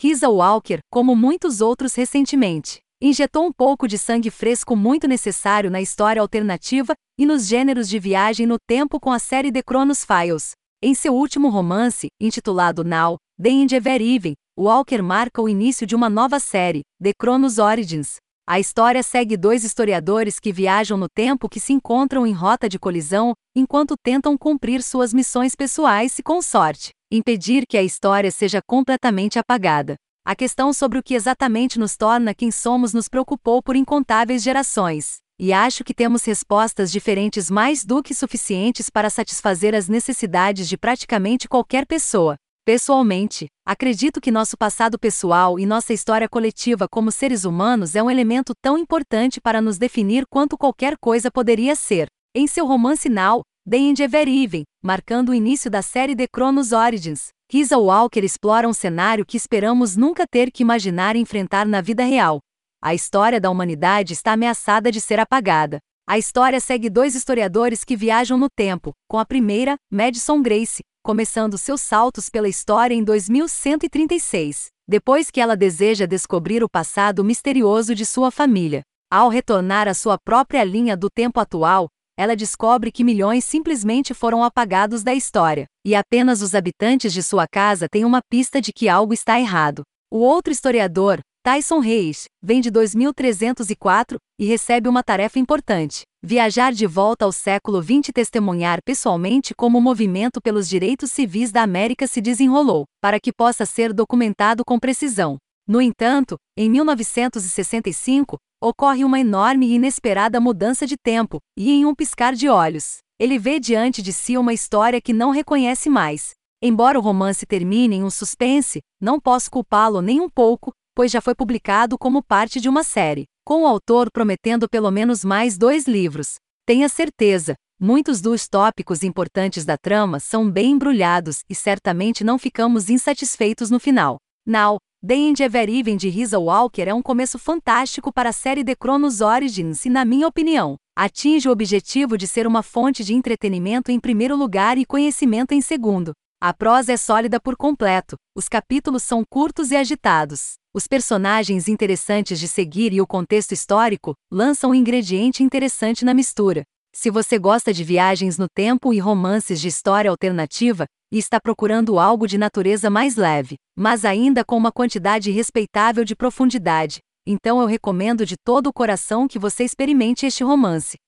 Risa Walker, como muitos outros recentemente, injetou um pouco de sangue fresco muito necessário na história alternativa e nos gêneros de viagem no tempo com a série The Chronos Files. Em seu último romance, intitulado Now, The End Ever Even, Walker marca o início de uma nova série, The Chronos Origins. A história segue dois historiadores que viajam no tempo que se encontram em rota de colisão, enquanto tentam cumprir suas missões pessoais e, com sorte, impedir que a história seja completamente apagada. A questão sobre o que exatamente nos torna quem somos nos preocupou por incontáveis gerações. E acho que temos respostas diferentes mais do que suficientes para satisfazer as necessidades de praticamente qualquer pessoa. Pessoalmente, acredito que nosso passado pessoal e nossa história coletiva como seres humanos é um elemento tão importante para nos definir quanto qualquer coisa poderia ser. Em seu romance Now, The End Ever Even, marcando o início da série The Chronos Origins, Risa Walker explora um cenário que esperamos nunca ter que imaginar enfrentar na vida real. A história da humanidade está ameaçada de ser apagada. A história segue dois historiadores que viajam no tempo, com a primeira, Madison Grace, começando seus saltos pela história em 2136, depois que ela deseja descobrir o passado misterioso de sua família. Ao retornar à sua própria linha do tempo atual, ela descobre que milhões simplesmente foram apagados da história, e apenas os habitantes de sua casa têm uma pista de que algo está errado. O outro historiador, Tyson Reis, vem de 2304 e recebe uma tarefa importante: viajar de volta ao século XX e testemunhar pessoalmente como o movimento pelos direitos civis da América se desenrolou, para que possa ser documentado com precisão. No entanto, em 1965, ocorre uma enorme e inesperada mudança de tempo, e em um piscar de olhos, ele vê diante de si uma história que não reconhece mais. Embora o romance termine em um suspense, não posso culpá-lo nem um pouco, pois já foi publicado como parte de uma série, com o autor prometendo pelo menos mais dois livros. Tenha certeza, muitos dos tópicos importantes da trama são bem embrulhados e certamente não ficamos insatisfeitos no final. Now, The End Ever Even de Risa Walker é um começo fantástico para a série The Chronos Origins e, na minha opinião, atinge o objetivo de ser uma fonte de entretenimento em primeiro lugar e conhecimento em segundo. A prosa é sólida por completo, os capítulos são curtos e agitados. Os personagens interessantes de seguir e o contexto histórico lançam um ingrediente interessante na mistura. Se você gosta de viagens no tempo e romances de história alternativa, e está procurando algo de natureza mais leve, mas ainda com uma quantidade respeitável de profundidade, então eu recomendo de todo o coração que você experimente este romance.